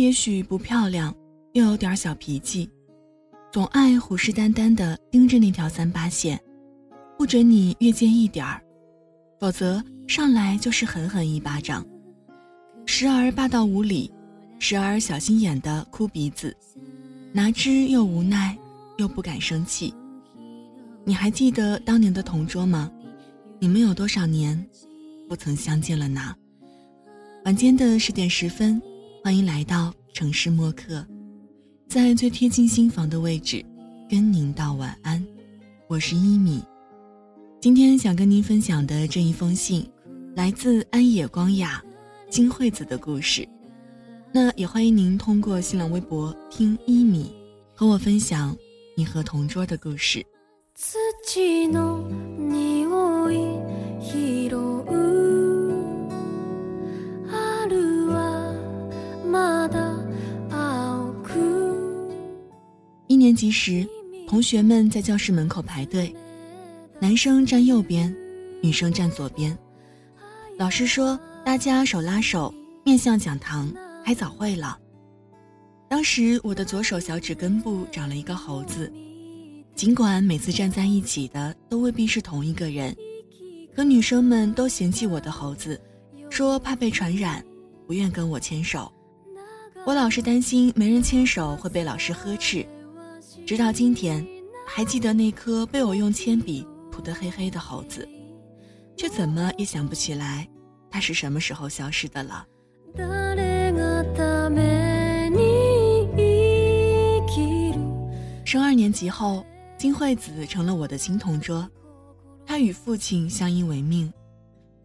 也许不漂亮，又有点小脾气，总爱虎视眈眈地盯着那条三八线，不准你越界一点儿，否则上来就是狠狠一巴掌。时而霸道无理，时而小心眼的哭鼻子，拿之又无奈，又不敢生气。你还记得当年的同桌吗？你们有多少年不曾相见了呢？晚间的十点十分，欢迎来到城市默客，在最贴近心房的位置，跟您道晚安。我是一米，今天想跟您分享的这一封信，来自安野光雅。金惠子的故事，那也欢迎您通过新浪微博听一米，和我分享你和同桌的故事。一年级时，同学们在教室门口排队，男生站右边，女生站左边。老师说。大家手拉手，面向讲堂，开早会了。当时我的左手小指根部长了一个猴子，尽管每次站在一起的都未必是同一个人，可女生们都嫌弃我的猴子，说怕被传染，不愿跟我牵手。我老是担心没人牵手会被老师呵斥。直到今天，还记得那颗被我用铅笔涂得黑黑的猴子，却怎么也想不起来。它是什么时候消失的了？升二年级后，金惠子成了我的新同桌。她与父亲相依为命，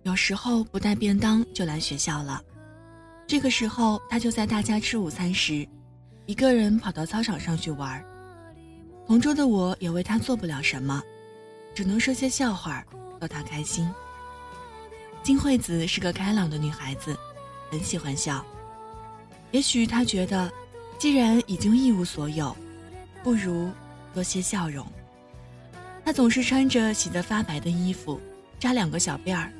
有时候不带便当就来学校了。这个时候，他就在大家吃午餐时，一个人跑到操场上去玩。同桌的我也为他做不了什么，只能说些笑话逗他开心。金惠子是个开朗的女孩子，很喜欢笑。也许她觉得，既然已经一无所有，不如多些笑容。她总是穿着洗得发白的衣服，扎两个小辫儿，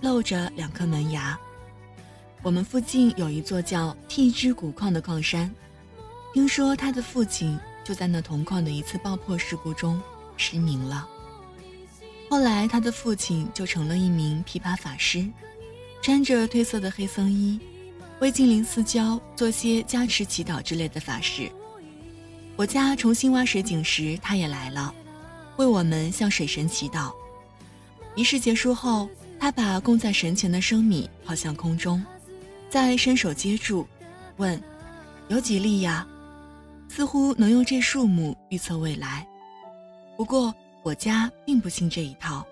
露着两颗门牙。我们附近有一座叫替之古矿的矿山，听说她的父亲就在那铜矿的一次爆破事故中失明了。后来，他的父亲就成了一名琵琶法师，穿着褪色的黑僧衣，为精灵四交做些加持祈祷之类的法事。我家重新挖水井时，他也来了，为我们向水神祈祷。仪式结束后，他把供在神前的生米抛向空中，再伸手接住，问：“有几粒呀？”似乎能用这数目预测未来。不过。我家并不信这一套。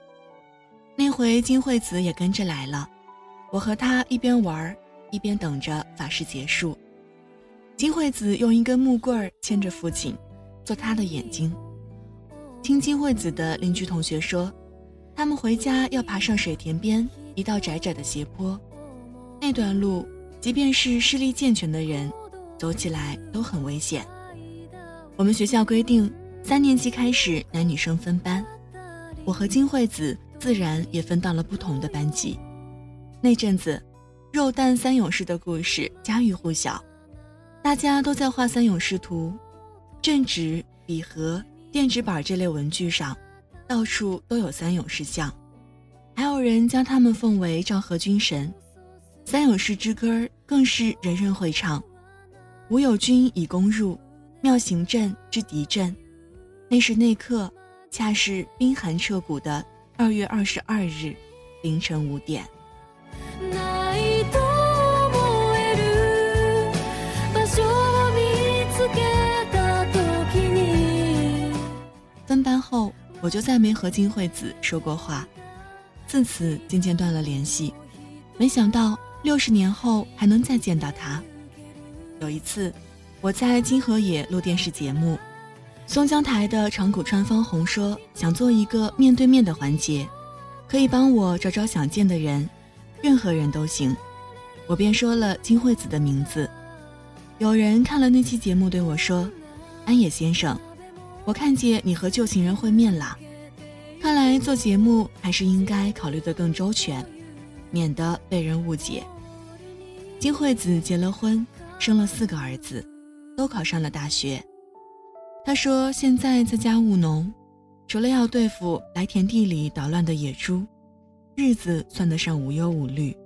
那回金惠子也跟着来了，我和她一边玩一边等着法事结束。金惠子用一根木棍儿牵着父亲，做他的眼睛。听金惠子的邻居同学说，他们回家要爬上水田边一道窄窄的斜坡，那段路即便是视力健全的人，走起来都很危险。我们学校规定。三年级开始，男女生分班，我和金惠子自然也分到了不同的班级。那阵子，肉蛋三勇士的故事家喻户晓，大家都在画三勇士图，正纸、笔盒、电纸板这类文具上，到处都有三勇士像，还有人将他们奉为昭和军神。三勇士之歌更是人人会唱：“吾友军已攻入，妙行阵之敌阵。”那时那刻，恰是冰寒彻骨的二月二十二日凌晨五点。分班后，我就再没和金惠子说过话，自此渐渐断了联系。没想到六十年后还能再见到她。有一次，我在金河野录电视节目。松江台的长谷川芳红说：“想做一个面对面的环节，可以帮我找找想见的人，任何人都行。”我便说了金惠子的名字。有人看了那期节目对我说：“安野先生，我看见你和旧情人会面了。看来做节目还是应该考虑得更周全，免得被人误解。”金惠子结了婚，生了四个儿子，都考上了大学。他说：“现在在家务农，除了要对付来田地里捣乱的野猪，日子算得上无忧无虑。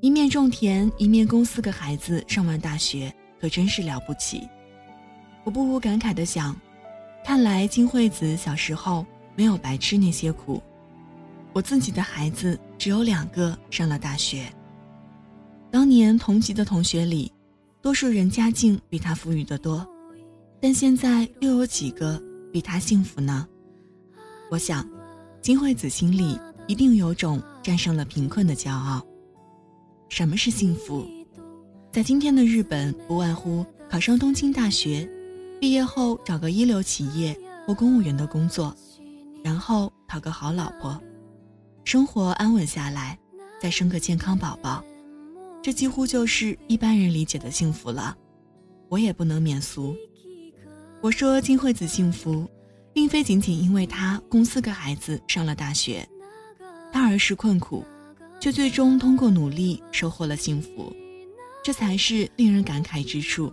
一面种田，一面供四个孩子上完大学，可真是了不起。”我不无感慨地想：“看来金惠子小时候没有白吃那些苦。我自己的孩子只有两个上了大学。当年同级的同学里，多数人家境比他富裕得多。”但现在又有几个比他幸福呢？我想，金惠子心里一定有种战胜了贫困的骄傲。什么是幸福？在今天的日本，不外乎考上东京大学，毕业后找个一流企业或公务员的工作，然后讨个好老婆，生活安稳下来，再生个健康宝宝，这几乎就是一般人理解的幸福了。我也不能免俗。我说金惠子幸福，并非仅仅因为她供四个孩子上了大学，她儿时困苦，却最终通过努力收获了幸福，这才是令人感慨之处。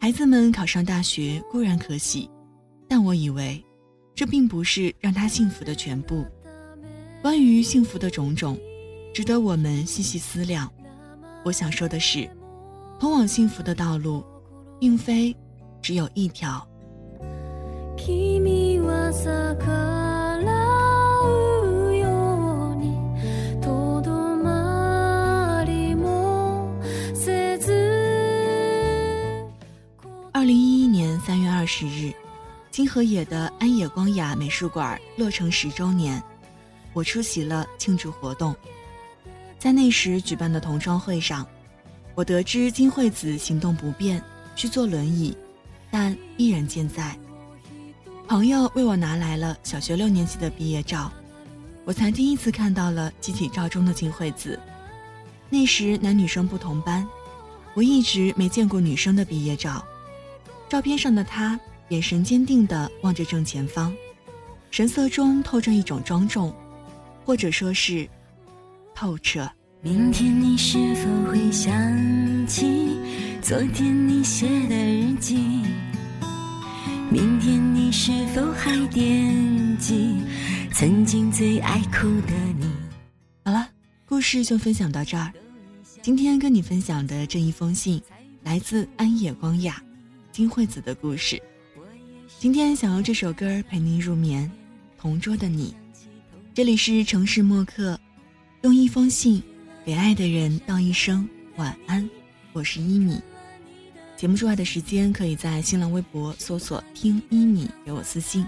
孩子们考上大学固然可喜，但我以为，这并不是让她幸福的全部。关于幸福的种种，值得我们细细思量。我想说的是，通往幸福的道路，并非。只有一条。二零一一年三月二十日，金河野的安野光雅美术馆落成十周年，我出席了庆祝活动。在那时举办的同窗会上，我得知金惠子行动不便，需坐轮椅。但依然健在。朋友为我拿来了小学六年级的毕业照，我才第一次看到了集体照中的金惠子。那时男女生不同班，我一直没见过女生的毕业照。照片上的她眼神坚定地望着正前方，神色中透着一种庄重，或者说是透彻。明天你是否会想起？昨天你写的日记，明天你是否还惦记曾经最爱哭的你？好了，故事就分享到这儿。今天跟你分享的这一封信，来自安野光雅、金惠子的故事。今天想用这首歌陪您入眠，同桌的你。这里是城市默客，用一封信给爱的人道一声晚安。我是依米。节目之外的时间，可以在新浪微博搜索“听依米”给我私信，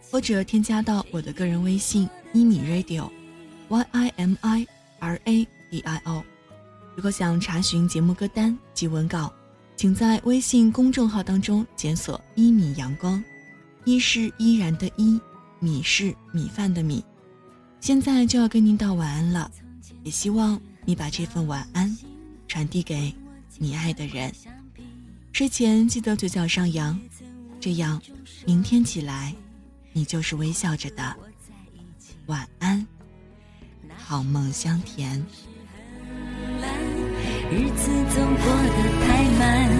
或者添加到我的个人微信“依米 radio”，y i m i r a d i o。如果想查询节目歌单及文稿，请在微信公众号当中检索“一米阳光”，一是依然的依，米是米饭的米。现在就要跟您道晚安了，也希望你把这份晚安传递给你爱的人。睡前记得嘴角上扬，这样明天起来，你就是微笑着的。晚安，好梦香甜。日子总过得太慢，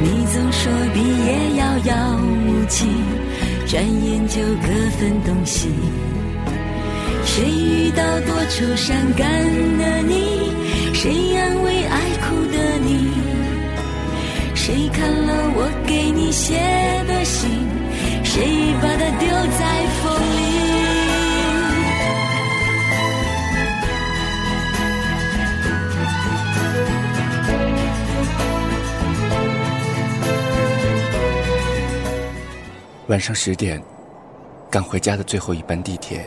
你总说毕业遥遥无期，转眼就各分东西。谁遇到多愁善感的你？谁安慰爱哭的你？谁看了我给你写的信？谁把它丢在风里？晚上十点，赶回家的最后一班地铁，